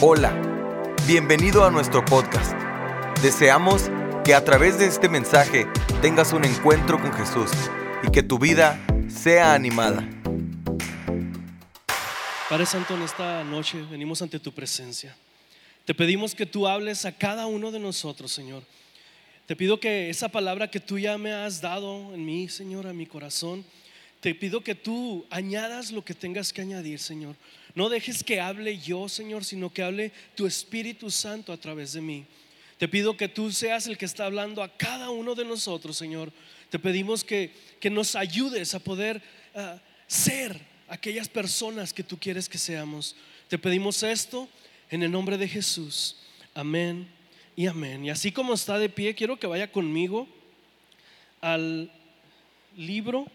Hola, bienvenido a nuestro podcast. Deseamos que a través de este mensaje tengas un encuentro con Jesús y que tu vida sea animada. Padre Santo, en esta noche venimos ante tu presencia. Te pedimos que tú hables a cada uno de nosotros, Señor. Te pido que esa palabra que tú ya me has dado en mí, Señor, a mi corazón, te pido que tú añadas lo que tengas que añadir, Señor. No dejes que hable yo, Señor, sino que hable tu Espíritu Santo a través de mí. Te pido que tú seas el que está hablando a cada uno de nosotros, Señor. Te pedimos que, que nos ayudes a poder ah, ser aquellas personas que tú quieres que seamos. Te pedimos esto en el nombre de Jesús. Amén y amén. Y así como está de pie, quiero que vaya conmigo al libro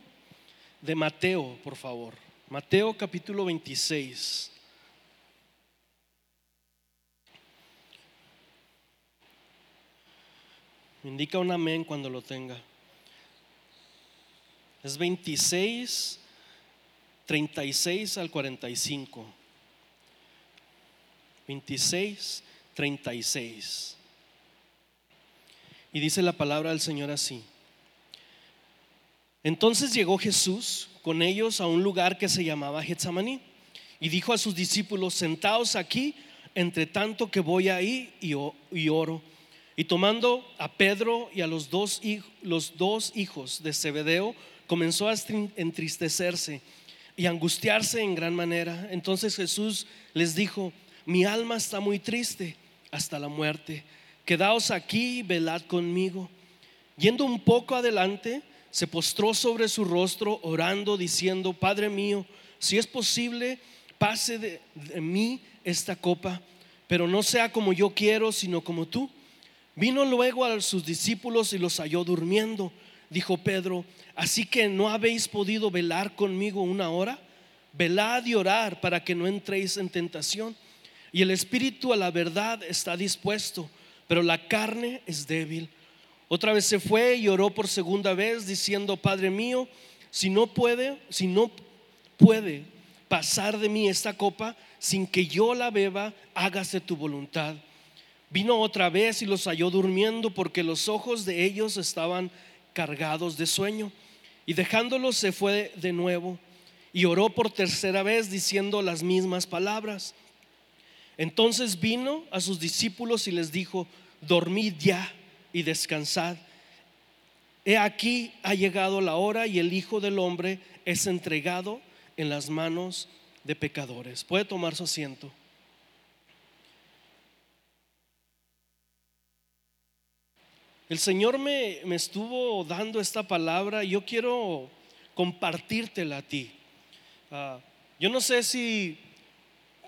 de Mateo, por favor. Mateo capítulo 26. Me indica un amén cuando lo tenga. Es 26, 36 al 45. 26, 36. Y dice la palabra del Señor así. Entonces llegó Jesús con ellos a un lugar que se llamaba Getsamaní y dijo a sus discípulos, sentaos aquí, entre tanto que voy ahí y, oro. Y tomando a Pedro y a los dos, los dos hijos de Zebedeo, comenzó a entristecerse y angustiarse en gran manera. Entonces Jesús les dijo, mi alma está muy triste hasta la muerte. Quedaos aquí y velad conmigo. Yendo un poco adelante, se postró sobre su rostro orando, diciendo, Padre mío, si es posible, pase de, mí esta copa, pero no sea como yo quiero, sino como tú. Vino luego a sus discípulos y los halló durmiendo. Dijo Pedro, así que no habéis podido velar conmigo una hora. Velad y orar para que no entréis en tentación. Y el espíritu a la verdad está dispuesto, pero la carne es débil. Otra vez se fue y oró por segunda vez diciendo, Padre mío, si no puede, si no puede pasar de mí esta copa sin que yo la beba, hágase tu voluntad. Vino otra vez y los halló durmiendo porque los ojos de ellos estaban cargados de sueño. Y dejándolos se fue de nuevo y oró por tercera vez diciendo las mismas palabras. Entonces vino a sus discípulos y les dijo, dormid ya y descansad. He aquí ha llegado la hora y el Hijo del Hombre es entregado en las manos de pecadores. Puede tomar su asiento. El Señor me, me estuvo dando esta palabra yo quiero compartírtela a ti. Ah, yo no sé si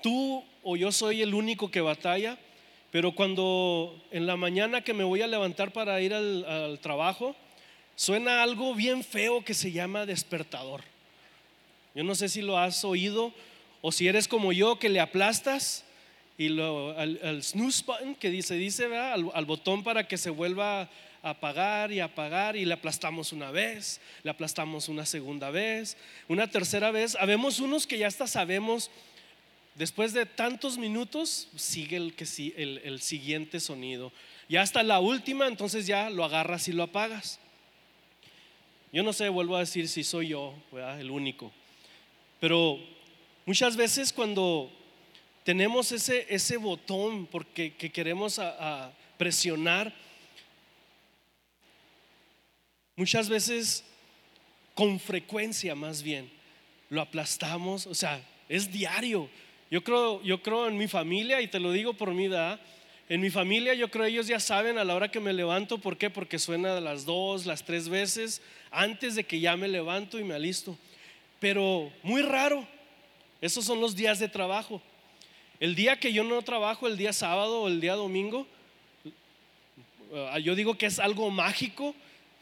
tú o yo soy el único que batalla, pero cuando en la mañana que me voy a levantar para ir al, trabajo, suena algo bien feo que se llama despertador. Yo no sé si lo has oído o si eres como yo que le aplastas y lo, al, snooze button que dice, dice al, al, botón para que se vuelva a apagar y apagar y le aplastamos una vez, le aplastamos una segunda vez, una tercera vez. Habemos unos que ya hasta sabemos Después de tantos minutos, sigue el, que, el, el siguiente sonido. Ya hasta la última, entonces ya lo agarras y lo apagas. Yo no sé, vuelvo a decir si soy yo, el único. Pero muchas veces cuando tenemos ese, ese botón porque que queremos a presionar, muchas veces con frecuencia más bien lo aplastamos, o sea, es diario. Yo creo, yo creo en mi familia y te lo digo por mi edad. En mi familia yo creo ellos ya saben a la hora que me levanto, ¿por qué? Porque suena las dos, las tres veces antes de que ya me levanto y me alisto. Pero muy raro, esos son los días de trabajo. El día que yo no trabajo, el día sábado o el día domingo, yo digo que es algo mágico.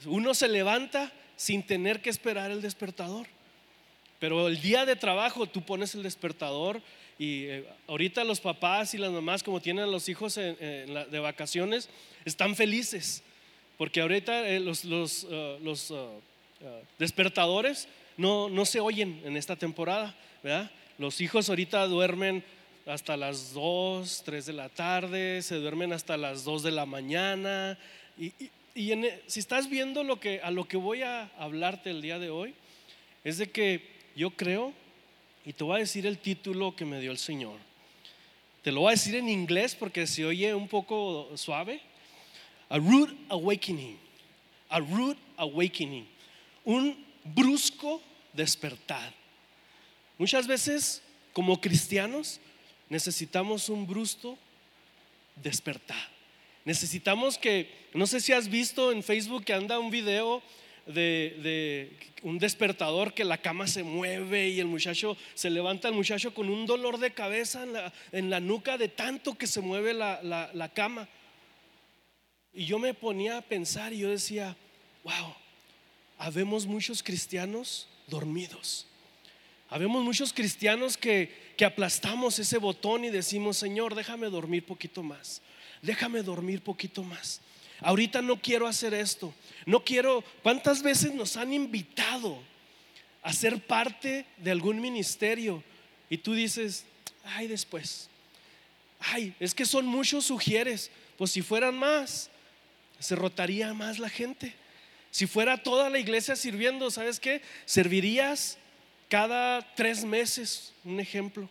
Uno se levanta sin tener que esperar el despertador. Pero el día de trabajo tú pones el despertador y eh, ahorita los papás y las mamás, como tienen a los hijos de vacaciones, están felices. Porque ahorita eh, los, los, uh, despertadores no, no se oyen en esta temporada. ¿verdad? Los hijos ahorita duermen hasta las 2, 3 de la tarde, se duermen hasta las 2 de la mañana. Y, e, si estás viendo lo que, a lo que voy a hablarte el día de hoy, es de que yo creo, y te voy a decir el título que me dio el Señor. Te lo voy a decir en inglés porque se oye un poco suave. A rude awakening. A rude awakening. Un brusco despertar. Muchas veces, como cristianos, necesitamos un brusco despertar. Necesitamos que, no sé si has visto en Facebook que anda un video de, un despertador que la cama se mueve y el muchacho se levanta, el muchacho con un dolor de cabeza en la, nuca de tanto que se mueve la, la cama. Y yo me ponía a pensar y yo decía, wow, habemos muchos cristianos dormidos. Habemos muchos cristianos que, que aplastamos ese botón y decimos, Señor, déjame dormir poquito más. Déjame dormir poquito más. Ahorita no quiero hacer esto. No quiero, ¿cuántas veces nos han invitado a ser parte de algún ministerio? Y tú dices, ay, después. Ay, es que son muchos sugieres. Pues si fueran más, se rotaría más la gente. Si fuera toda la iglesia sirviendo, ¿sabes qué? Servirías cada tres meses, un ejemplo.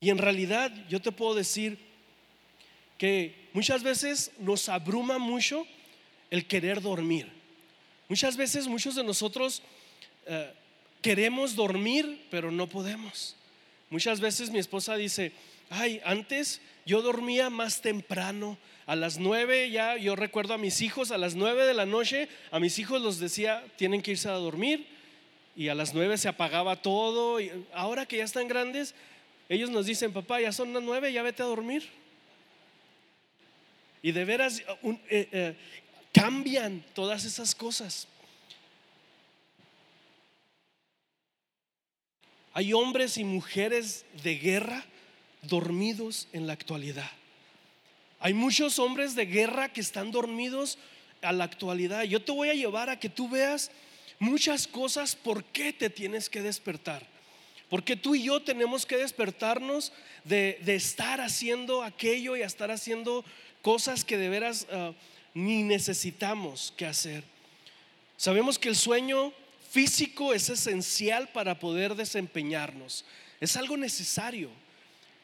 Y en realidad yo te puedo decir que muchas veces nos abruma mucho el querer dormir. Muchas veces muchos de nosotros eh, queremos dormir, pero no podemos. Muchas veces mi esposa dice, ay, antes yo dormía más temprano, a las nueve ya, yo recuerdo a mis hijos, a las nueve de la noche, a mis hijos los decía, tienen que irse a dormir, y a las nueve se apagaba todo, y ahora que ya están grandes, ellos nos dicen, papá, ya son las nueve, ya vete a dormir. Y de veras eh, eh, cambian todas esas cosas. Hay hombres y mujeres de guerra dormidos en la actualidad. Hay muchos hombres de guerra que están dormidos a la actualidad. Yo te voy a llevar a que tú veas muchas cosas por qué te tienes que despertar. Porque tú y yo tenemos que despertarnos de, estar haciendo aquello y a estar haciendo cosas que de veras ah, ni necesitamos que hacer. Sabemos que el sueño físico es esencial para poder desempeñarnos. Es algo necesario.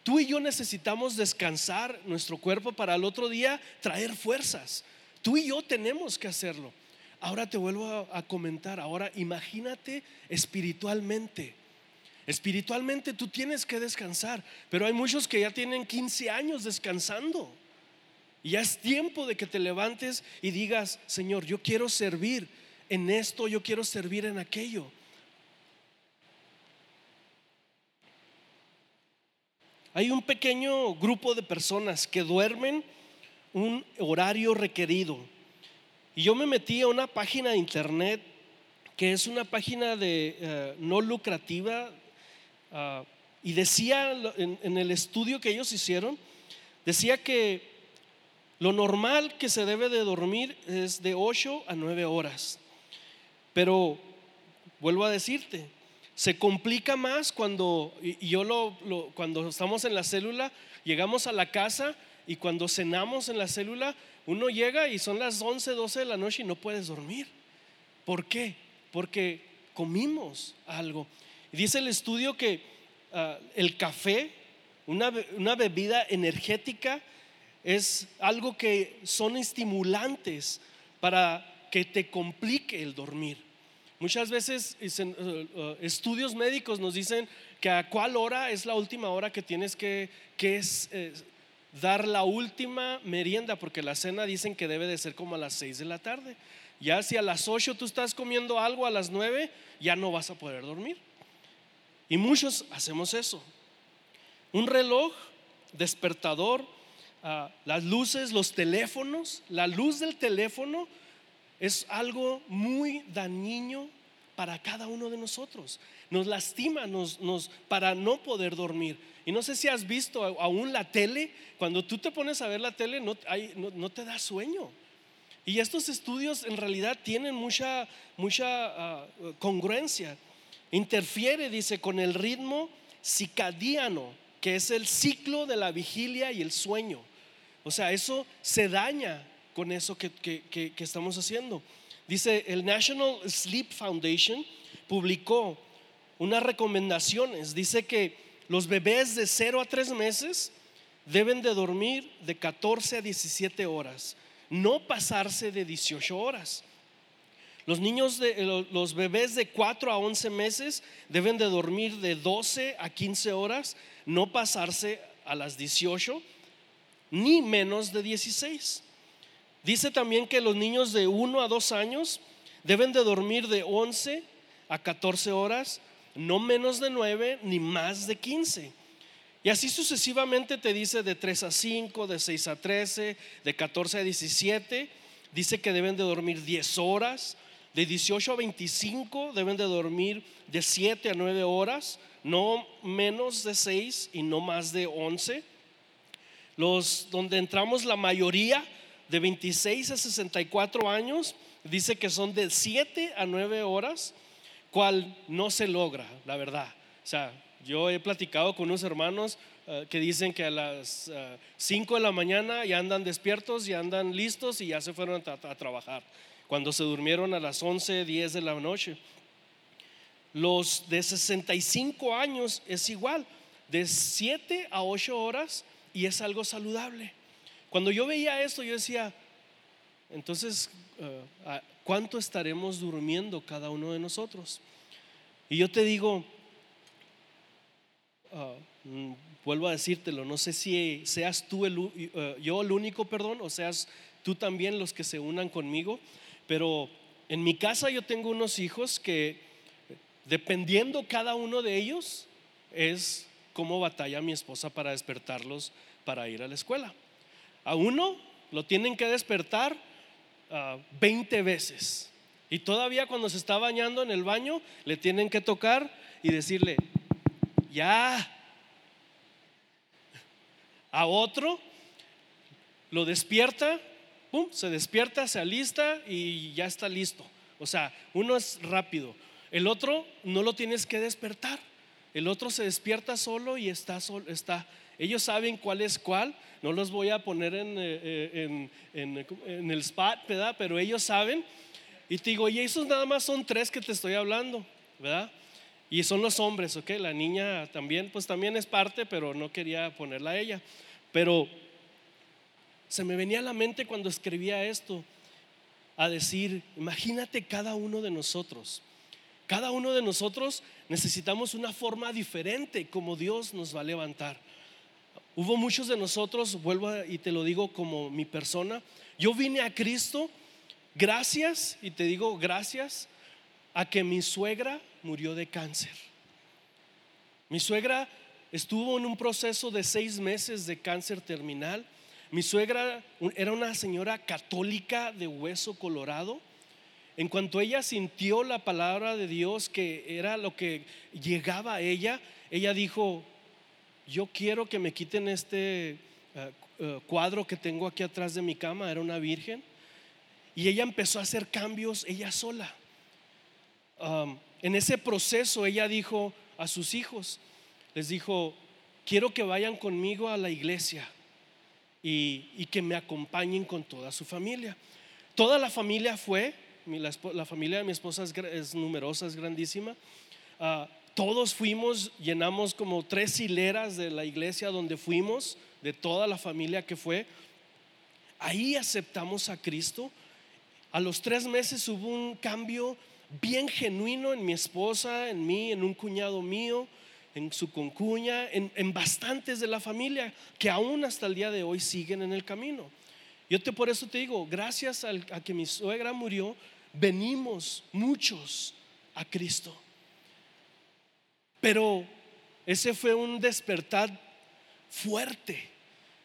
Tú y yo necesitamos descansar nuestro cuerpo para el otro día traer fuerzas. Tú y yo tenemos que hacerlo. Ahora te vuelvo a, comentar, ahora imagínate espiritualmente. Espiritualmente tú tienes que descansar, pero hay muchos que ya tienen 15 años descansando. Ya es tiempo de que te levantes y digas, Señor, yo quiero servir en esto, yo quiero servir en aquello. Hay un pequeño grupo de personas que duermen un horario requerido. Y yo me metí a una página de internet que es una página de eh, no lucrativa ah, y decía en, el estudio que ellos hicieron, decía que lo normal que se debe de dormir es de 8 a 9 horas. Pero vuelvo a decirte, se complica más cuando, y yo lo, cuando estamos en la célula, llegamos a la casa y cuando cenamos en la célula, uno llega y son las 11, 12 de la noche y no puedes dormir. ¿Por qué? Porque comimos algo. dice el estudio que ah, el café, una, una bebida energética, es algo que son estimulantes para que te complique el dormir. Muchas veces eh, eh, estudios médicos nos dicen que a cuál hora es la última hora que tienes que, es, eh, dar la última merienda, porque la cena dicen que debe de ser como a las 6 de la tarde. Ya si a las 8 tú estás comiendo algo a las 9, ya no vas a poder dormir. Y muchos hacemos eso. Un reloj, despertador, ah, las luces, los teléfonos, la luz del teléfono es algo muy dañino para cada uno de nosotros. Nos lastima nos, para no poder dormir. Y no sé si has visto aún la tele, cuando tú te pones a ver la tele no, no, te da sueño. Y estos estudios en realidad tienen mucha, mucha ah, congruencia. Interfiere, dice, con el ritmo circadiano, que es el ciclo de la vigilia y el sueño. O sea, eso se daña con eso que, que estamos haciendo. Dice, el National Sleep Foundation publicó unas recomendaciones. Dice que los bebés de 0 a 3 meses deben de dormir de 14 a 17 horas, no pasarse de 18 horas. Los niños de los bebés de 4 a 11 meses deben de dormir de 12 a 15 horas, no pasarse a las 18 ni menos de 16. Dice también que los niños de 1 a 2 años deben de dormir de 11 a 14 horas, no menos de 9 ni más de 15. Y así sucesivamente te dice de 3 a 5, de 6 a 13, de 14 a 17. Dice que deben de dormir 10 horas, de 18 a 25 deben de dormir de 7 a 9 horas, no menos de 6 y no más de 11. Los donde entramos la mayoría de 26 a 64 años dice que son de 7 a 9 horas, cual no se logra, la verdad. O sea, yo he platicado con unos hermanos eh, que dicen que a las 5 eh, de la mañana ya andan despiertos, ya andan listos y ya se fueron a trabajar cuando se durmieron a las 11, 10 de la noche. Los de 65 años es igual, de 7 a 8 horas y es algo saludable. Cuando yo veía esto, yo decía, entonces, eh, ¿cuánto estaremos durmiendo cada uno de nosotros? Y yo te digo, mm, vuelvo a decírtelo, no sé si seas tú el, eh, yo el único, perdón, o seas tú también los que se unan conmigo, pero en mi casa yo tengo unos hijos que dependiendo cada uno de ellos es cómo batalla mi esposa para despertarlos para ir a la escuela. A uno lo tienen que despertar 20 ah, veces. Y todavía cuando se está bañando en el baño, le tienen que tocar y decirle, ya. A otro lo despierta se despierta, se alista y ya está listo. O sea, uno es rápido, el otro no lo tienes que despertar. El otro se despierta solo y está solo, está. Ellos saben cuál es cuál. No los voy a poner en, eh, en, el spot, ¿verdad? Pero ellos saben. Y te digo, y esos nada más son tres que te estoy hablando, ¿verdad? Y son los hombres, ¿ok? La niña también, pues también es parte, pero no quería ponerla a ella. Pero se me venía a la mente cuando escribía esto, a decir, imagínate cada uno de nosotros. Cada uno de nosotros necesitamos una forma diferente como Dios nos va a levantar. Hubo muchos de nosotros, vuelvo y te lo digo como mi persona, yo vine a Cristo gracias, y te digo gracias, a que mi suegra murió de cáncer. Mi suegra estuvo en un proceso de seis meses de cáncer terminal mi suegra era una señora católica de hueso colorado. En cuanto ella sintió la palabra de Dios, que era lo que llegaba a ella, ella dijo, yo quiero que me quiten este eh, eh, cuadro que tengo aquí atrás de mi cama, era una virgen. Y ella empezó a hacer cambios ella sola. en ese proceso ella dijo a sus hijos, les dijo, quiero que vayan conmigo a la iglesia y, que me acompañen con toda su familia. Toda la familia fue, la, familia de mi esposa es, numerosa, es grandísima. Ah, todos fuimos, llenamos como tres hileras de la iglesia donde fuimos, de toda la familia que fue. Ahí aceptamos a Cristo. A los tres meses hubo un cambio bien genuino en mi esposa, en mí, en un cuñado mío en su concuña, en, bastantes de la familia que aún hasta el día de hoy siguen en el camino. Yo te por eso te digo, gracias a que mi suegra murió, venimos muchos a Cristo. Pero ese fue un despertar fuerte.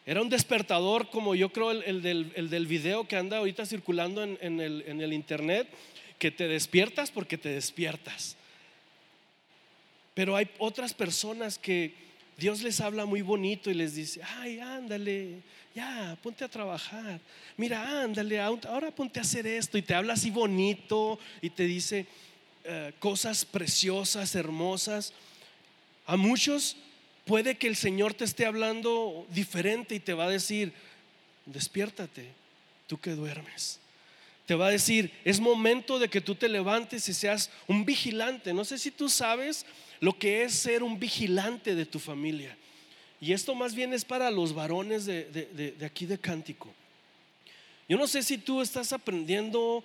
Era un despertador como yo creo el, del, el del, video que anda ahorita circulando en, el, en el internet, que te despiertas porque te despiertas. Pero hay otras personas que Dios les habla muy bonito y les dice, ay, ándale, ya, ponte a trabajar. Mira, ándale, ahora ponte a hacer esto. Y te habla así bonito y te dice eh, cosas preciosas, hermosas. A muchos puede que el Señor te esté hablando diferente y te va a decir, despiértate, tú que duermes. Te va a decir, es momento de que tú te levantes y seas un vigilante. No sé si tú sabes lo que es ser un vigilante de tu familia. Y esto más bien es para los varones de, de aquí de Cántico. Yo no sé si tú estás aprendiendo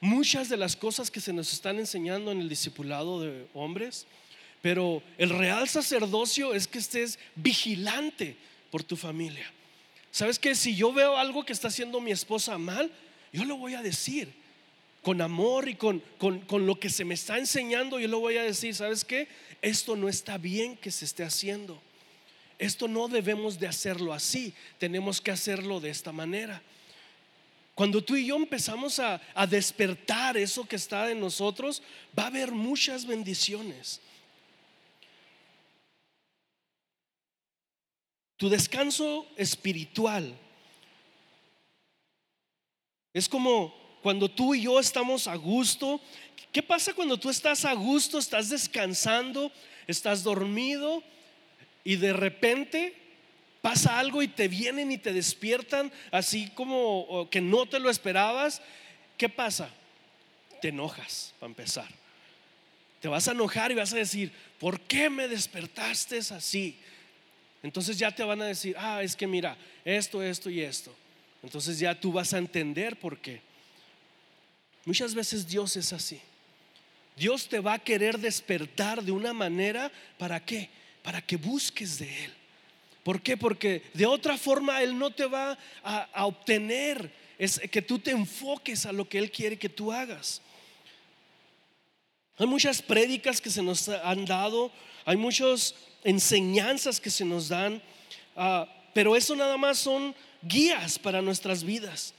muchas de las cosas que se nos están enseñando en el discipulado de hombres, pero el real sacerdocio es que estés vigilante por tu familia. ¿Sabes que Si yo veo algo que está haciendo mi esposa mal, yo lo voy a decir con amor y con, con, lo que se me está enseñando, yo lo voy a decir, ¿sabes qué? Esto no está bien que se esté haciendo. Esto no debemos de hacerlo así, tenemos que hacerlo de esta manera. Cuando tú y yo empezamos a, a despertar eso que está en nosotros, va a haber muchas bendiciones. Tu descanso espiritual es como cuando tú y yo estamos a gusto. ¿Qué pasa cuando tú estás a gusto, estás descansando, estás dormido y de repente pasa algo y te vienen y te despiertan así como que no te lo esperabas? ¿Qué pasa? Te enojas, para empezar. Te vas a enojar y vas a decir, ¿por qué me despertaste así? Entonces ya te van a decir, ah, es que mira, esto, esto y esto. Entonces ya tú vas a entender por qué. Muchas veces Dios es así. Dios te va a querer despertar de una manera, ¿para qué? Para que busques de Él. ¿Por qué? Porque de otra forma Él no te va a, obtener, es que tú te enfoques a lo que Él quiere que tú hagas. Hay muchas prédicas que se nos han dado, hay muchas enseñanzas que se nos dan, ah, pero eso nada más son guías para nuestras vidas.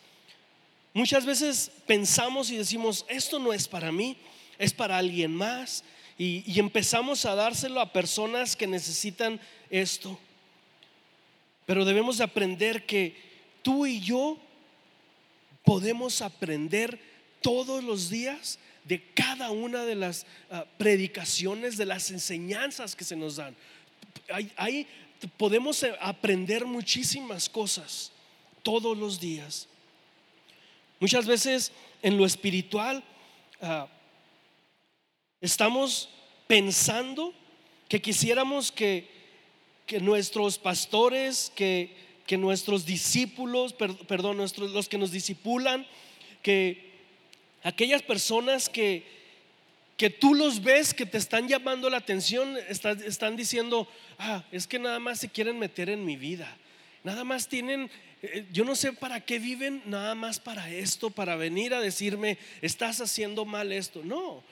Muchas veces pensamos y decimos, esto no es para mí, es para alguien más, y, empezamos a dárselo a personas que necesitan esto. Pero debemos de aprender que tú y yo podemos aprender todos los días de cada una de las ah, predicaciones, de las enseñanzas que se nos dan. Ahí, podemos eh, aprender muchísimas cosas todos los días. Muchas veces en lo espiritual ah, estamos pensando que quisiéramos que, que nuestros pastores, que, que nuestros discípulos, perdón, nuestros, los que nos disipulan, que aquellas personas que, que tú los ves que te están llamando la atención, están, diciendo, ah, es que nada más se quieren meter en mi vida. Nada más tienen, yo no sé para qué viven, nada más para esto, para venir a decirme, estás haciendo mal esto. No,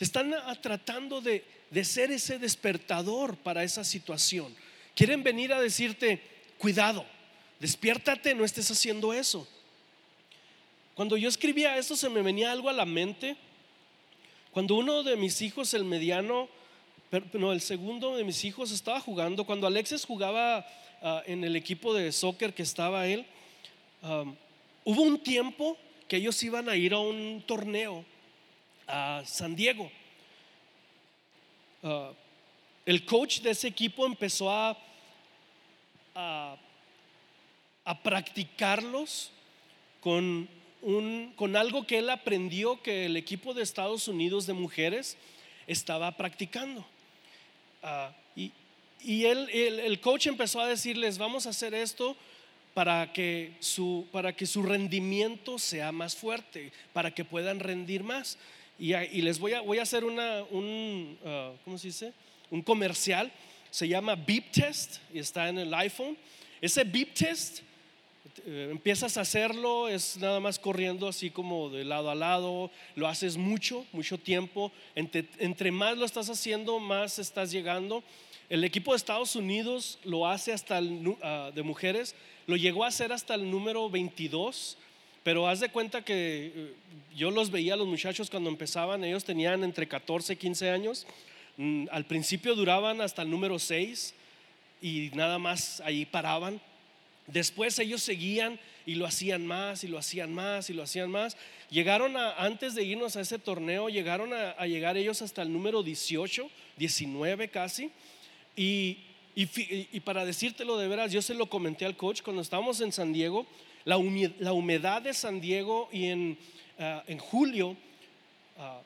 están tratando de, de ser ese despertador para esa situación. Quieren venir a decirte, cuidado, despiértate, no estés haciendo eso. Cuando yo escribía esto se me venía algo a la mente. Cuando uno de mis hijos, el mediano, no, el segundo de mis hijos estaba jugando, cuando Alexis jugaba ah, en el equipo de soccer que estaba él, hubo un tiempo que ellos iban a ir a un torneo a San Diego. Ah, el coach de ese equipo empezó a, a, practicarlos con con algo que él aprendió que el equipo de Estados Unidos de mujeres estaba practicando. Ah, y él, el, coach empezó a decirles, vamos a hacer esto para que su, para que su rendimiento sea más fuerte, para que puedan rendir más. Y, les voy a, voy a hacer una, un, uh, ¿cómo se dice? Un comercial, se llama Beep Test y está en el iPhone. Ese Beep Test eh, empiezas a hacerlo, es nada más corriendo así como de lado a lado, lo haces mucho, mucho tiempo, entre, más lo estás haciendo, más estás llegando. El equipo de Estados Unidos lo hace hasta el, ah, de mujeres, lo llegó a hacer hasta el número 22, pero haz de cuenta que eh, yo los veía a los muchachos cuando empezaban, ellos tenían entre 14 y 15 años, mm, al principio duraban hasta el número 6 y nada más ahí paraban Después ellos seguían y lo hacían más y lo hacían más y lo hacían más. Llegaron a, antes de irnos a ese torneo, llegaron a, llegar ellos hasta el número 18, 19 casi. Y, y y para decírtelo de veras, yo se lo comenté al coach cuando estábamos en San Diego, la, humi- la humedad de San Diego y en, ah, en julio, ah,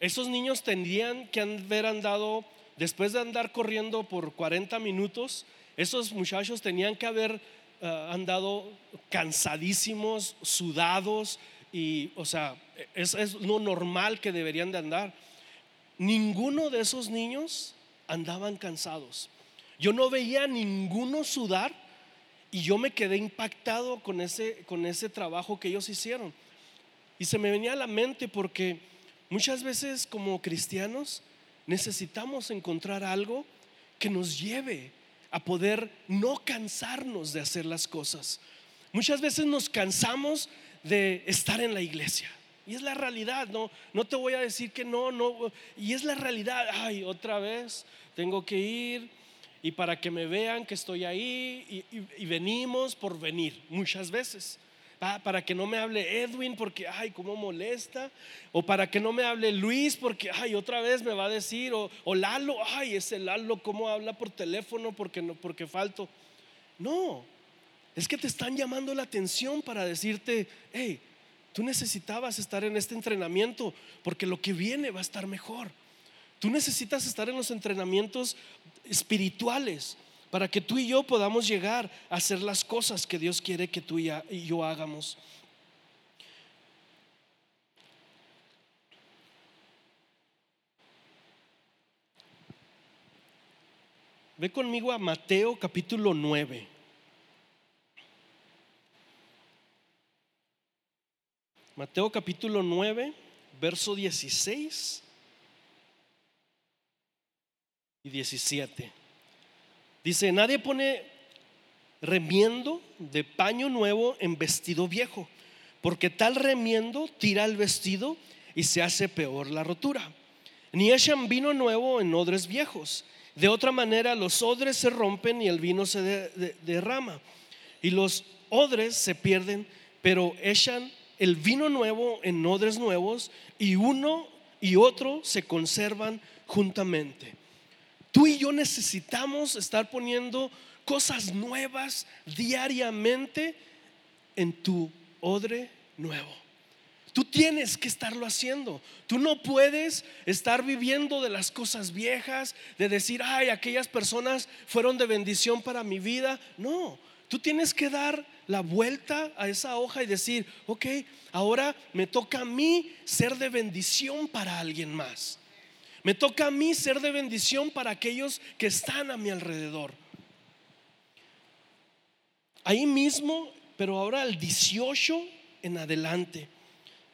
esos niños tendrían que haber andado, después de andar corriendo por 40 minutos, esos muchachos tenían que haber ah, andado cansadísimos, sudados, y, o sea, es, es lo normal que deberían de andar. Ninguno de esos niños andaban cansados. Yo no veía a ninguno sudar y yo me quedé impactado con ese, con ese trabajo que ellos hicieron. Y se me venía a la mente porque muchas veces como cristianos necesitamos encontrar algo que nos lleve a poder no cansarnos de hacer las cosas. Muchas veces nos cansamos de estar en la iglesia. Y es la realidad, no, no te voy a decir que no, no. Y es la realidad. Ay, otra vez tengo que ir y para que me vean que estoy ahí y, venimos por venir muchas veces. Pa- Para que no me hable Edwin porque, ay, cómo molesta. O para que no me hable Luis porque, ay, otra vez me va a decir. O, o Lalo, ay, ese Lalo, cómo habla por teléfono porque, no, porque falto. No, es que te están llamando la atención para decirte, hey, tú necesitabas estar en este entrenamiento porque lo que viene va a estar mejor. Tú necesitas estar en los entrenamientos espirituales para que tú y yo podamos llegar a hacer las cosas que Dios quiere que tú y yo hagamos. Ve conmigo a Mateo capítulo 9. Mateo capítulo 9, verso 16 y 17. Dice, nadie pone remiendo de paño nuevo en vestido viejo, porque tal remiendo tira el vestido y se hace peor la rotura. Ni echan vino nuevo en odres viejos. De otra manera los odres se rompen y el vino se de- de- derrama. Y los odres se pierden, pero echan el vino nuevo en odres nuevos y uno y otro se conservan juntamente. Tú y yo necesitamos estar poniendo cosas nuevas diariamente en tu odre nuevo. Tú tienes que estarlo haciendo. Tú no puedes estar viviendo de las cosas viejas, de decir, ay, aquellas personas fueron de bendición para mi vida. No, tú tienes que dar la vuelta a esa hoja y decir, ok, ahora me toca a mí ser de bendición para alguien más. Me toca a mí ser de bendición para aquellos que están a mi alrededor. Ahí mismo, pero ahora el 18 en adelante.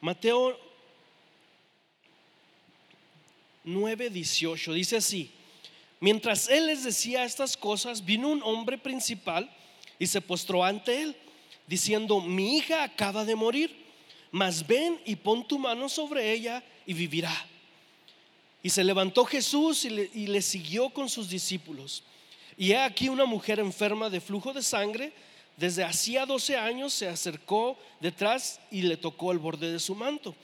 Mateo 9, 18 dice así. Mientras él les decía estas cosas, vino un hombre principal y se postró ante él, diciendo, mi hija acaba de morir, mas ven y pon tu mano sobre ella y vivirá. Y se levantó Jesús y le, siguió con sus discípulos. Y he aquí una mujer enferma de flujo de sangre, desde hacía 12 años se acercó detrás y le tocó el borde de su manto.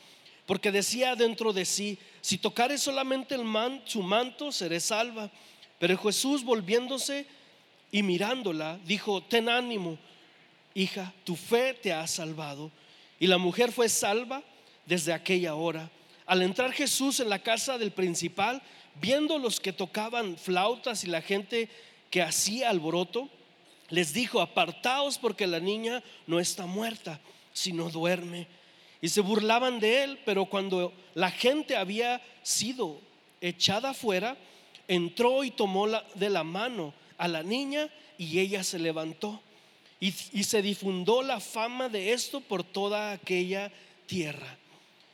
Porque decía dentro de sí, si tocare solamente el su manto, seré salva. Pero Jesús volviéndose y mirándola, dijo, ten ánimo, hija, tu fe te ha salvado. Y la mujer fue salva desde aquella hora. Al entrar Jesús en la casa del principal, viendo los que tocaban flautas y la gente que hacía alboroto, les dijo, apartaos porque la niña no está muerta, sino duerme. Y se burlaban de él, pero cuando la gente había sido echada afuera, entró y tomó de la mano a la niña y ella se levantó. Y, y se difundó la fama de esto por toda aquella tierra.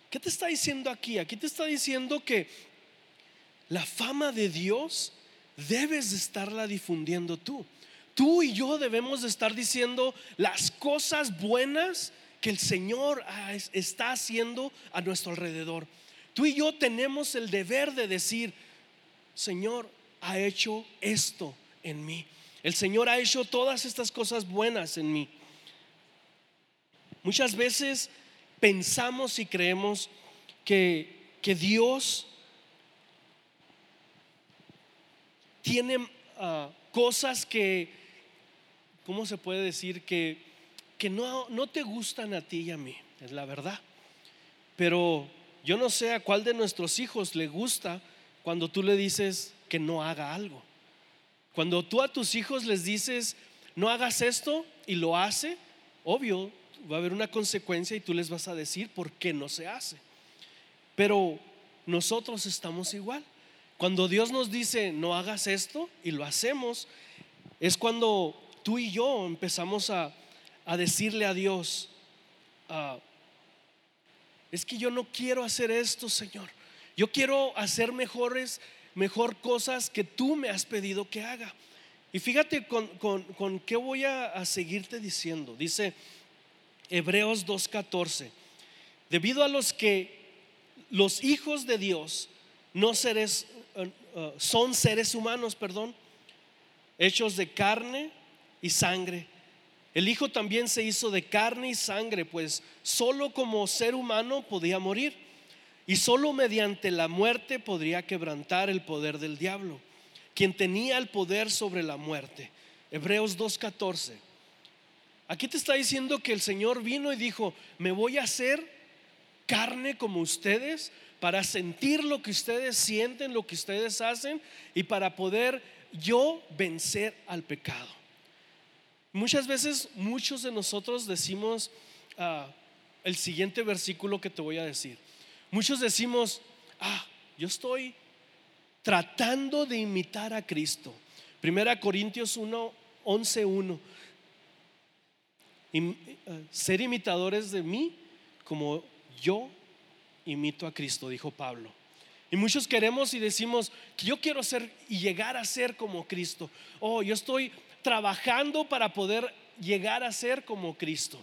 ¿Qué te está diciendo aquí? Aquí te está diciendo que la fama de Dios debes de estarla difundiendo tú. Tú y yo debemos de estar diciendo las cosas buenas que el Señor está haciendo a nuestro alrededor. Tú y yo tenemos el deber de decir, Señor ha hecho esto en mí. El Señor ha hecho todas estas cosas buenas en mí. Muchas veces pensamos y creemos que, que Dios tiene ah, cosas que, ¿cómo se puede decir? Que, que no, no te gustan a ti y a mí, es la verdad. Pero yo no sé a cuál de nuestros hijos le gusta cuando tú le dices que no haga algo. Cuando tú a tus hijos les dices, no hagas esto y lo hace, obvio, va a haber una consecuencia y tú les vas a decir por qué no se hace. Pero nosotros estamos igual. Cuando Dios nos dice, no hagas esto y lo hacemos, es cuando tú y yo empezamos a, decirle a Dios, ah, es que yo no quiero hacer esto, Señor. Yo quiero hacer mejores, mejor cosas que tú me has pedido que haga. Y fíjate con, con, qué voy a, a, seguirte diciendo. Dice Hebreos 2.14. Debido a los que los hijos de Dios no seres, eh, eh, son seres humanos, perdón, hechos de carne y sangre. El Hijo también se hizo de carne y sangre, pues solo como ser humano podía morir y solo mediante la muerte podría quebrantar el poder del diablo, quien tenía el poder sobre la muerte. Hebreos 2.14. Aquí te está diciendo que el Señor vino y dijo, me voy a hacer carne como ustedes para sentir lo que ustedes sienten, lo que ustedes hacen y para poder yo vencer al pecado. Muchas veces muchos de nosotros decimos ah, el siguiente versículo que te voy a decir. Muchos decimos, ah, yo estoy tratando de imitar a Cristo. Primera Corintios 1, 11, 1. ser imitadores de mí como yo imito a Cristo, dijo Pablo. Y muchos queremos y decimos yo quiero ser y llegar a ser como Cristo. Oh, yo estoy trabajando para poder llegar a ser como Cristo.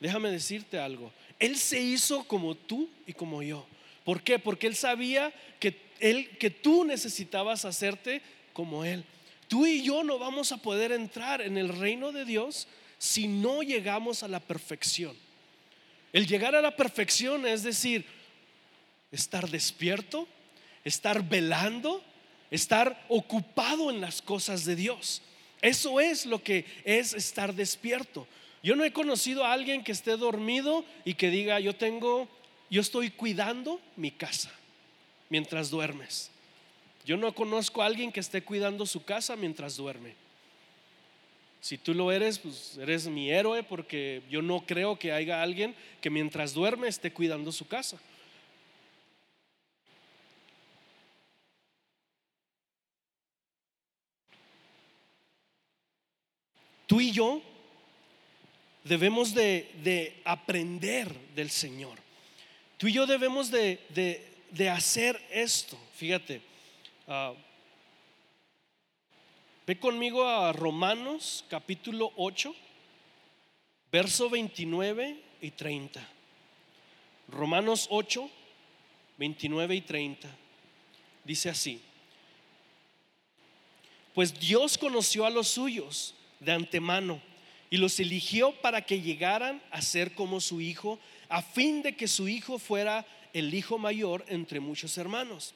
Déjame decirte algo. Él se hizo como tú y como yo. ¿Por qué? Porque él sabía que él que tú necesitabas hacerte como él. Tú y yo no vamos a poder entrar en el reino de Dios si no llegamos a la perfección. El llegar a la perfección es decir, estar despierto, estar velando, estar ocupado en las cosas de Dios. Eso es lo que es estar despierto. Yo no he conocido a alguien que esté dormido y que diga, yo tengo, yo estoy cuidando mi casa mientras duermes. Yo no conozco a alguien que esté cuidando su casa mientras duerme. Si tú lo eres, pues eres mi héroe porque yo no creo que haya alguien que mientras duerme esté cuidando su casa. Tú y yo debemos de, aprender del Señor. Tú y yo debemos de, hacer esto. Fíjate. Ah, Ve conmigo a Romanos capítulo 8, verso 29 y 30. Romanos 8, 29 y 30. Dice así. Pues Dios conoció a los suyos de antemano y los eligió para que llegaran a ser como su hijo, a fin de que su hijo fuera el hijo mayor entre muchos hermanos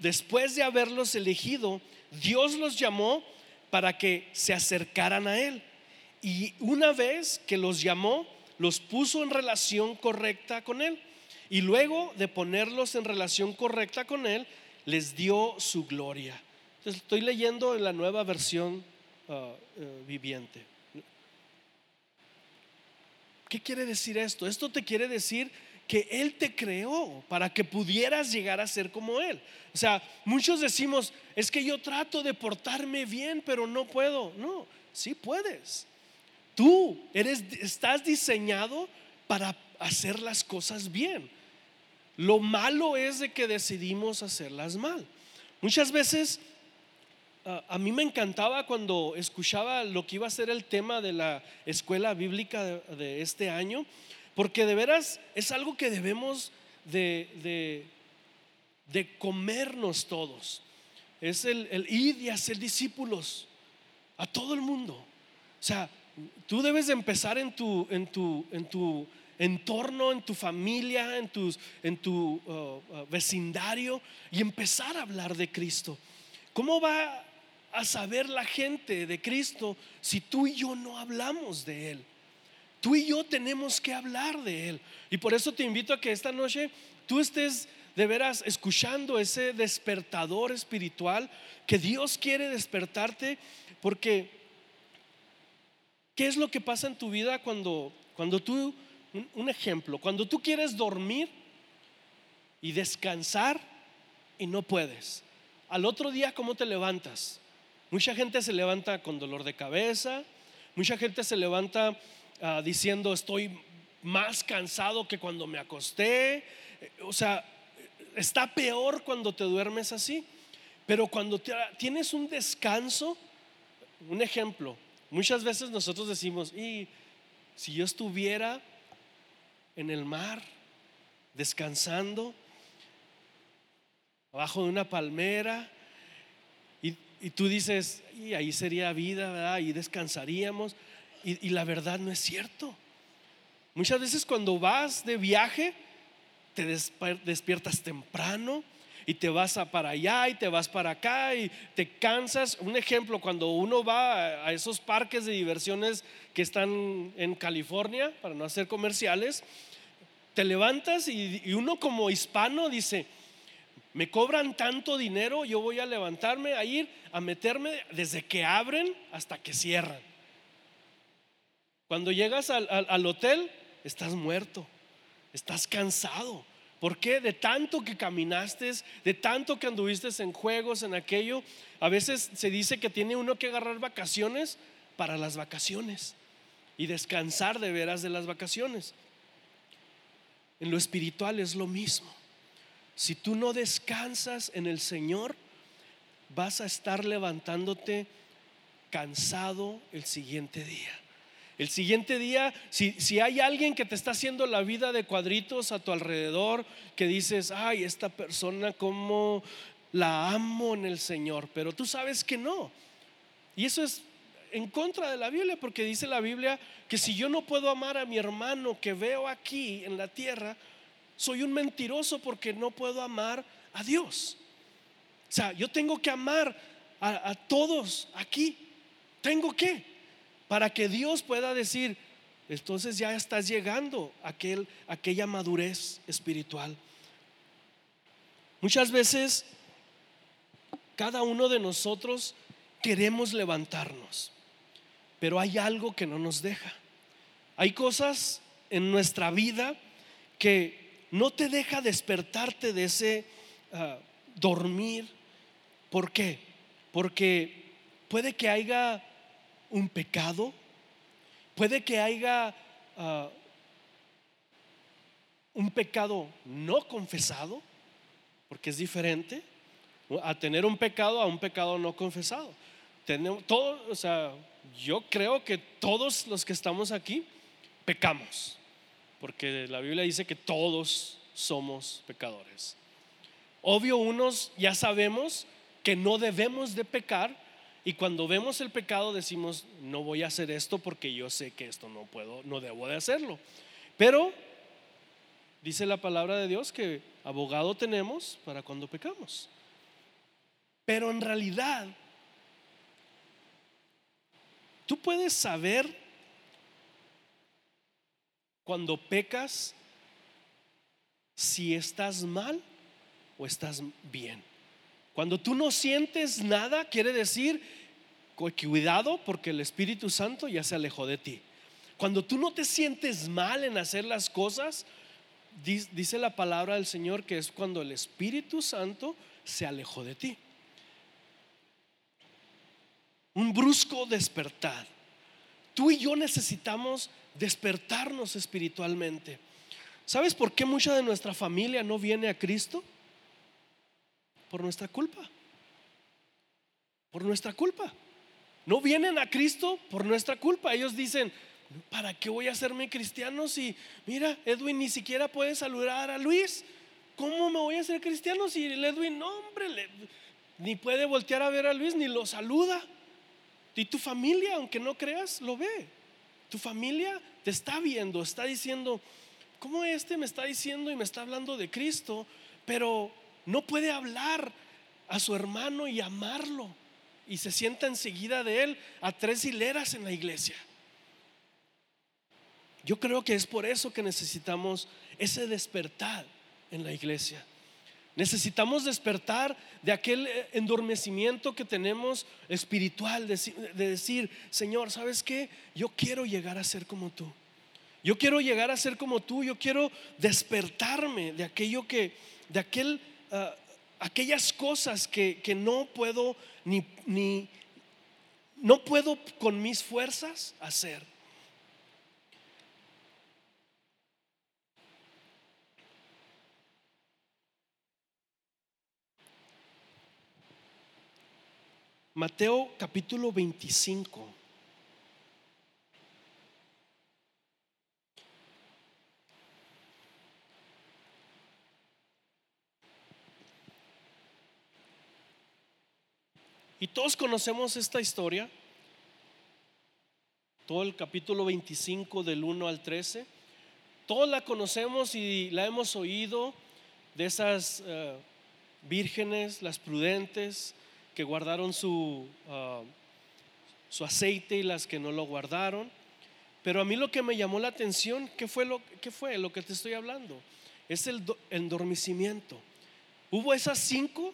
después de haberlos elegido, Dios los llamó para que se acercaran a Él. Y una vez que los llamó, los puso en relación correcta con Él. Y luego de ponerlos en relación correcta con Él, les dio su gloria. estoy leyendo en la nueva versión uh, uh, viviente. ¿Qué quiere decir esto? Esto te quiere decir que Él te creó para que pudieras llegar a ser como Él. O sea, muchos decimos, es que yo trato de portarme bien, pero no puedo. No, sí puedes. Tú eres, estás diseñado para hacer las cosas bien. Lo malo es de que decidimos hacerlas mal. Muchas veces a mí me encantaba cuando escuchaba lo que iba a ser el tema de la escuela bíblica de este año porque de veras es algo que debemos de, de, comernos todos. Es el, el ir y hacer discípulos a todo el mundo. O sea, tú debes de empezar en tu, en tu, en tu entorno, en tu familia, en, tus, en tu uh, uh, vecindario y empezar a hablar de Cristo. ¿Cómo va a saber la gente de Cristo si tú y yo no hablamos de Él? Tú y yo tenemos que hablar de Él. Y por eso te invito a que esta noche tú estés de veras escuchando ese despertador espiritual que Dios quiere despertarte porque ¿qué es lo que pasa en tu vida cuando, cuando tú, un ejemplo, cuando tú quieres dormir y descansar y no puedes? Al otro día, ¿cómo te levantas? Mucha gente se levanta con dolor de cabeza, mucha gente se levanta ah, diciendo estoy más cansado que cuando me acosté. O sea, está peor cuando te duermes así. Pero cuando tienes un descanso, un ejemplo, muchas veces nosotros decimos, y si yo estuviera en el mar, descansando, abajo de una palmera, y, tú dices, y ahí sería vida, ¿verdad? Y descansaríamos. Y, la verdad no es cierto. Muchas veces cuando vas de viaje, te despiertas temprano y te vas a para allá y te vas para acá y te cansas. Un ejemplo, cuando uno va a esos parques de diversiones que están en California, para no hacer comerciales, te levantas y uno como hispano dice, me cobran tanto dinero, yo voy a levantarme, a ir, a meterme desde que abren hasta que cierran. Cuando llegas al, hotel, estás muerto, estás cansado. ¿Por qué? De tanto que caminaste, de tanto que anduviste en juegos, en aquello. A veces se dice que tiene uno que agarrar vacaciones para las vacaciones y descansar de veras de las vacaciones. En lo espiritual es lo mismo. Si tú no descansas en el Señor, vas a estar levantándote cansado el siguiente día. El siguiente día, si, si, hay alguien que te está haciendo la vida de cuadritos a tu alrededor, que dices, ay, esta persona, como la amo en el Señor, pero tú sabes que no. Y eso es en contra de la Biblia, porque dice la Biblia que si yo no puedo amar a mi hermano que veo aquí en la tierra, soy un mentiroso porque no puedo amar a Dios. O sea, yo tengo que amar a, todos aquí. ¿Tengo que? Para que Dios pueda decir, entonces ya estás llegando a aquel, aquella madurez espiritual. Muchas veces cada uno de nosotros queremos levantarnos, pero hay algo que no nos deja. Hay cosas en nuestra vida que no te deja despertarte de ese ah, dormir. ¿Por qué? Porque puede que haya un pecado, puede que haya ah, un pecado no confesado, porque es diferente a tener un pecado a un pecado no confesado. Tenemos, todo, o sea, yo creo que todos los que estamos aquí pecamos porque la Biblia dice que todos somos pecadores. Obvio, unos ya sabemos que no debemos de pecar y cuando vemos el pecado decimos, no voy a hacer esto porque yo sé que esto no puedo, no debo de hacerlo. Pero dice la palabra de Dios que abogado tenemos para cuando pecamos. Pero en realidad, tú puedes saber cuando pecas si estás mal o estás bien. Cuando tú no sientes nada, quiere decir, cuidado porque el Espíritu Santo ya se alejó de ti. Cuando tú no te sientes mal en hacer las cosas, dice la palabra del Señor que es cuando el Espíritu Santo se alejó de ti. Un brusco despertar. Tú y yo necesitamos despertarnos espiritualmente. ¿Sabes por qué mucha de nuestra familia no viene a Cristo? Por nuestra culpa. Por nuestra culpa. No vienen a Cristo por nuestra culpa. Ellos dicen, ¿para qué voy a hacerme cristiano si, mira, Edwin ni siquiera puede saludar a Luis? ¿Cómo me voy a hacer cristiano si Edwin, no, hombre, ni puede voltear a ver a Luis ni lo saluda? Y tu familia, aunque no creas, lo ve. Tu familia te está viendo, está diciendo, ¿cómo este me está diciendo y me está hablando de Cristo? Pero no puede hablar a su hermano y amarlo. Y se sienta enseguida de él a tres hileras en la iglesia. Yo creo que es por eso que necesitamos ese despertar en la iglesia. Necesitamos despertar de aquel eh, endormecimiento que tenemos espiritual, de, decir, Señor, ¿sabes qué? Yo quiero llegar a ser como tú. Yo quiero llegar a ser como tú. Yo quiero despertarme de aquello que, de aquel, ah, aquellas cosas que, que, no puedo ni, ni, no puedo con mis fuerzas hacer. Mateo capítulo 25. Y todos conocemos esta historia, todo el capítulo 25 del 1 al 13. Todos la conocemos y la hemos oído de esas eh, vírgenes, las prudentes, que guardaron su, ah, su aceite y las que no lo guardaron. Pero a mí lo que me llamó la atención, ¿qué fue lo, qué fue lo que te estoy hablando? Es el endormecimiento. Hubo esas cinco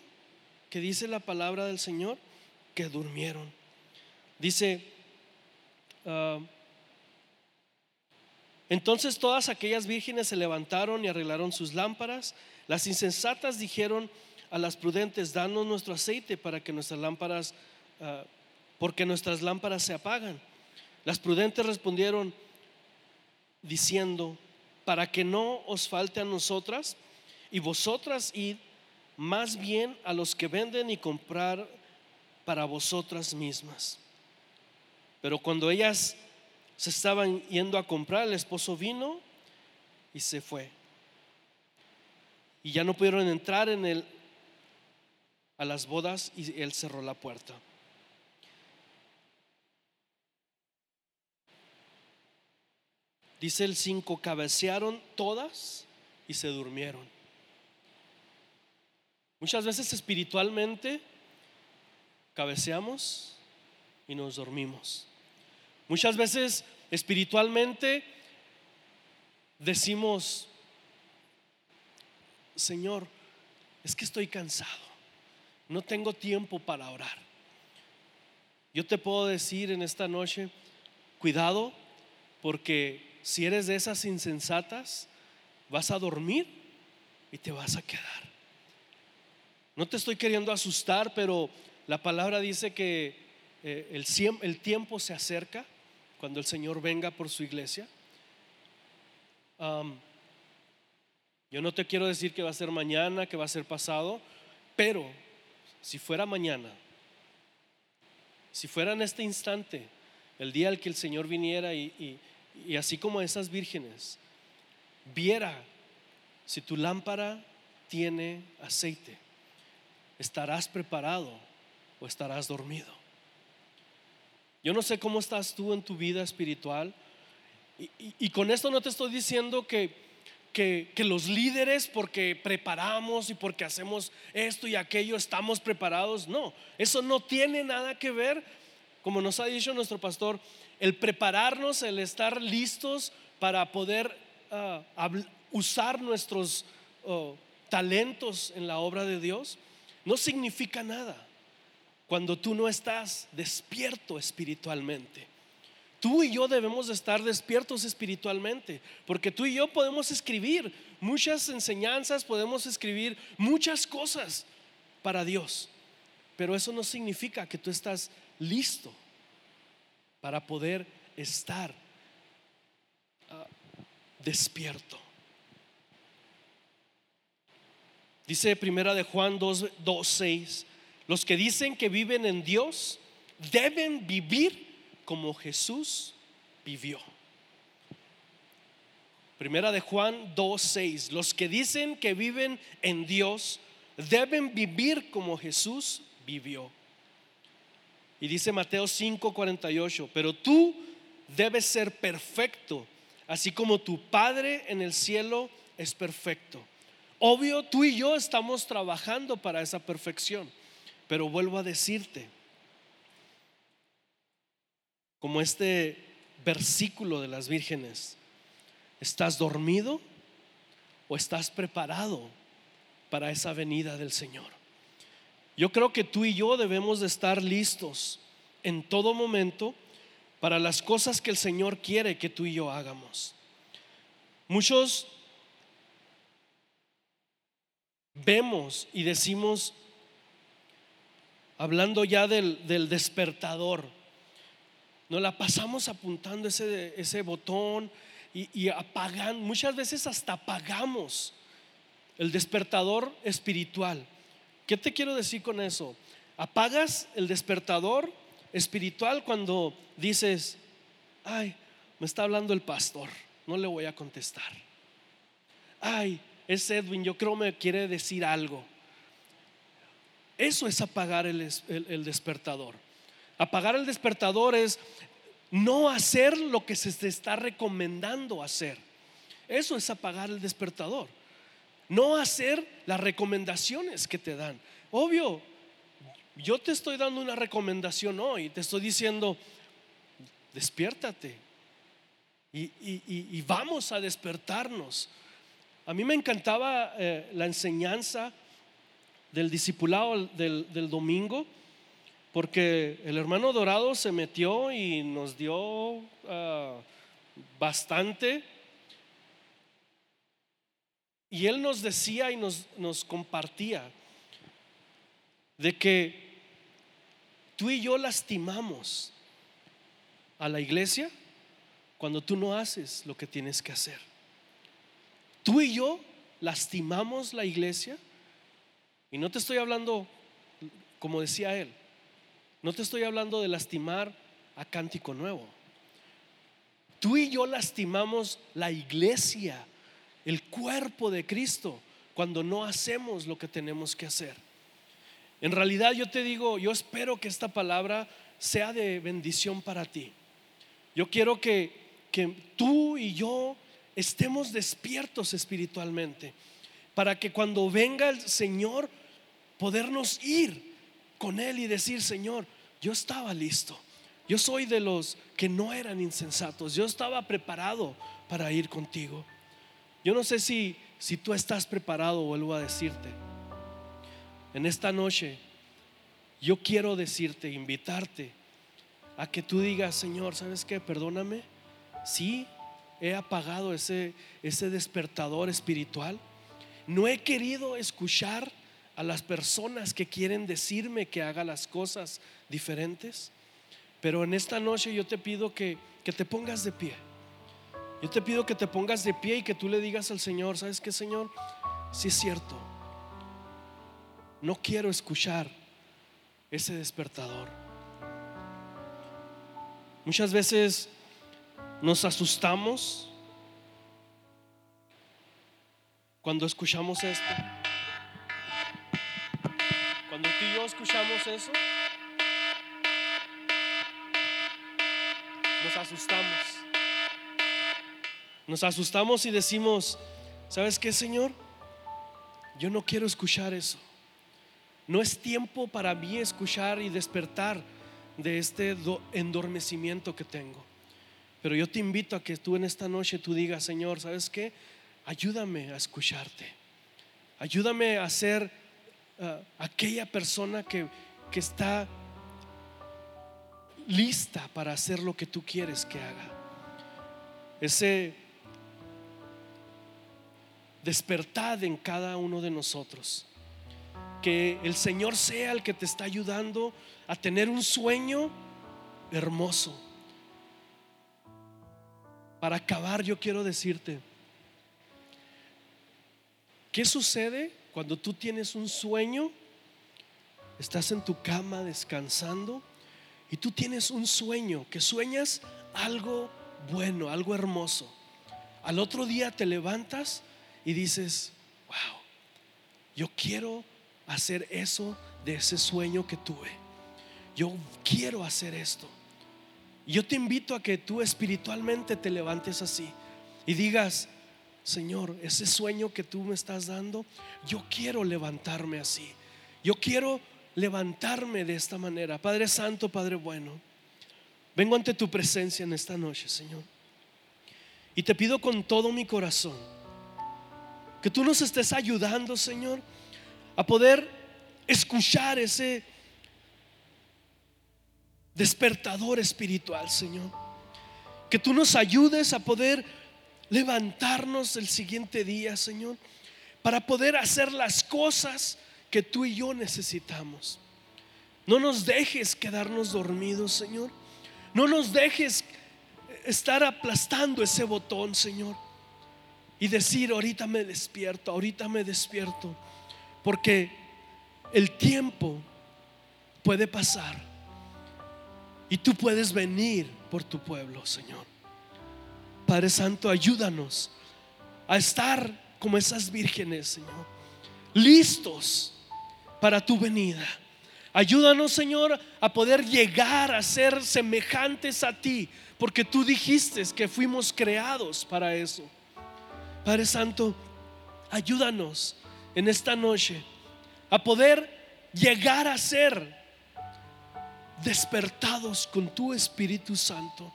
que dice la palabra del Señor que durmieron. Dice, ah, entonces todas aquellas vírgenes se levantaron y arreglaron sus lámparas. Las insensatas dijeron, a las prudentes, danos nuestro aceite para que nuestras lámparas, ah, porque nuestras lámparas se apagan. Las prudentes respondieron diciendo, para que no os falte a nosotras y vosotras id más bien a los que venden y comprar para vosotras mismas. Pero cuando ellas se estaban yendo a comprar, el esposo vino y se fue. Y ya no pudieron entrar en el a las bodas y él cerró la puerta. Dice el 5, cabecearon todas y se durmieron. Muchas veces espiritualmente cabeceamos y nos dormimos. Muchas veces espiritualmente decimos, Señor, es que estoy cansado no tengo tiempo para orar. Yo te puedo decir en esta noche, cuidado, porque si eres de esas insensatas, vas a dormir y te vas a quedar. No te estoy queriendo asustar, pero la palabra dice que eh, el, tiempo se acerca cuando el Señor venga por su iglesia. yo no te quiero decir que va a ser mañana, que va a ser pasado, pero si fuera mañana, si fuera en este instante, el día al que el Señor viniera y, así como esas vírgenes, viera si tu lámpara tiene aceite, estarás preparado o estarás dormido. Yo no sé cómo estás tú en tu vida espiritual y con esto no te estoy diciendo que que, los líderes, porque preparamos y porque hacemos esto y aquello, estamos preparados. No, eso no tiene nada que ver, como nos ha dicho nuestro pastor, el prepararnos, el estar listos para poder ah, usar nuestros oh, talentos en la obra de Dios, no significa nada cuando tú no estás despierto espiritualmente. Tú y yo debemos estar despiertos espiritualmente, porque tú y yo podemos escribir muchas enseñanzas, podemos escribir muchas cosas para Dios, pero eso no significa que tú estás listo para poder estar ah, despierto. Dice primera de Juan 2.6, los que dicen que viven en Dios deben vivir como Jesús vivió. Primera de Juan 2:6. Los que dicen que viven en Dios deben vivir como Jesús vivió. Y dice Mateo 5:48, pero tú debes ser perfecto, así como tu Padre en el cielo es perfecto. Obvio, tú y yo estamos trabajando para esa perfección. Pero vuelvo a decirte, como este versículo de las vírgenes, ¿estás dormido o estás preparado para esa venida del Señor? Yo creo que tú y yo debemos de estar listos en todo momento para las cosas que el Señor quiere que tú y yo hagamos. Muchos vemos y decimos, hablando ya del, despertador, nos la pasamos apuntando ese, ese botón y, y apagando, muchas veces hasta apagamos el despertador espiritual. ¿Qué te quiero decir con eso? Apagas el despertador espiritual cuando dices, ay, me está hablando el pastor, no le voy a contestar. Ay, es Edwin, yo creo me quiere decir algo. Eso es apagar el, el, despertador. Apagar el despertador es no hacer lo que se te está recomendando hacer. Eso es apagar el despertador. No hacer las recomendaciones que te dan. Obvio, yo te estoy dando una recomendación hoy, te estoy diciendo, despiértate y, vamos a despertarnos. A mí me encantaba eh, la enseñanza del discipulado del, domingo, porque el hermano Dorado se metió y nos dio ah, bastante y él nos decía y nos, nos compartía de que tú y yo lastimamos a la iglesia cuando tú no haces lo que tienes que hacer. Tú y yo lastimamos la iglesia y no te estoy hablando, como decía él, no te estoy hablando de lastimar a Cántico Nuevo. Tú y yo lastimamos la iglesia el cuerpo de Cristo cuando no hacemos lo que tenemos que hacer. En realidad yo te digo, yo espero que esta palabra sea de bendición para ti. Yo quiero que, que tú y yo estemos despiertos espiritualmente para que cuando venga el Señor podernos ir con Él y decir, Señor, yo estaba listo. Yo soy de los que no eran insensatos. Yo estaba preparado para ir contigo. Yo no sé si, si tú estás preparado, vuelvo a decirte. En esta noche, yo quiero decirte, invitarte a que tú digas, Señor, ¿sabes qué? Perdóname. Sí, he apagado ese, ese despertador espiritual. No he querido escuchar a las personas que quieren decirme que haga las cosas diferentes. Pero en esta noche yo te pido que, que te pongas de pie. Yo te pido que te pongas de pie y que tú le digas al Señor, ¿sabes qué, Señor? Si es cierto. No quiero escuchar ese despertador. Muchas veces nos asustamos cuando escuchamos esto. Cuando tú y yo escuchamos eso, nos asustamos. Nos asustamos y decimos, ¿sabes qué, Señor? Yo no quiero escuchar eso. No es tiempo para mí escuchar y despertar de este endormecimiento que tengo. Pero yo te invito a que tú en esta noche tú digas, Señor, ¿sabes qué? Ayúdame a escucharte. Ayúdame a ser ah, aquella persona que, que está lista para hacer lo que tú quieres que haga. Ese despertad en cada uno de nosotros. Que el Señor sea el que te está ayudando a tener un sueño hermoso. Para acabar, yo quiero decirte, ¿qué sucede cuando tú tienes un sueño? Estás en tu cama descansando y tú tienes un sueño, que sueñas algo bueno, algo hermoso. Al otro día te levantas y dices, wow, yo quiero hacer eso de ese sueño que tuve. Yo quiero hacer esto. Yo te invito a que tú espiritualmente te levantes así y digas, Señor, ese sueño que tú me estás dando, yo quiero levantarme así. Yo quiero levantarme de esta manera. Padre Santo, Padre bueno, vengo ante tu presencia en esta noche, Señor. Y te pido con todo mi corazón que tú nos estés ayudando, Señor, a poder escuchar ese despertador espiritual, Señor. Que tú nos ayudes a poder levantarnos el siguiente día, Señor, para poder hacer las cosas que tú y yo necesitamos. No nos dejes quedarnos dormidos, Señor. No nos dejes estar aplastando ese botón, Señor. Y decir, ahorita me despierto, ahorita me despierto. Porque el tiempo puede pasar. Y tú puedes venir por tu pueblo, Señor. Padre Santo, ayúdanos a estar como esas vírgenes, Señor. Listos para tu venida. Ayúdanos, Señor, a poder llegar a ser semejantes a ti, porque tú dijiste que fuimos creados para eso. Padre Santo, ayúdanos en esta noche a poder llegar a ser despertados con tu Espíritu Santo.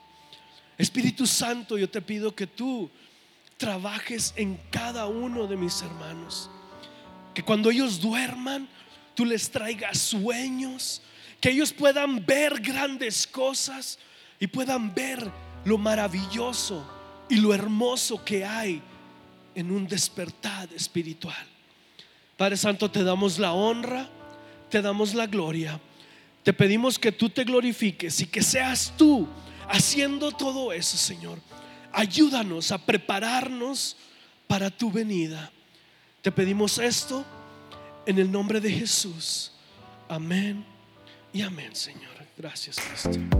Espíritu Santo, yo te pido que tú trabajes en cada uno de mis hermanos. Que cuando ellos duerman, tú les traigas sueños, que ellos puedan ver grandes cosas y puedan ver lo maravilloso y lo hermoso que hay en un despertar espiritual. Padre Santo, te damos la honra, te damos la gloria. Te pedimos que tú te glorifiques y que seas tú haciendo todo eso, Señor. Ayúdanos a prepararnos para tu venida. Te pedimos esto en el nombre de Jesús. Amén y amén, Señor. Gracias, Cristo.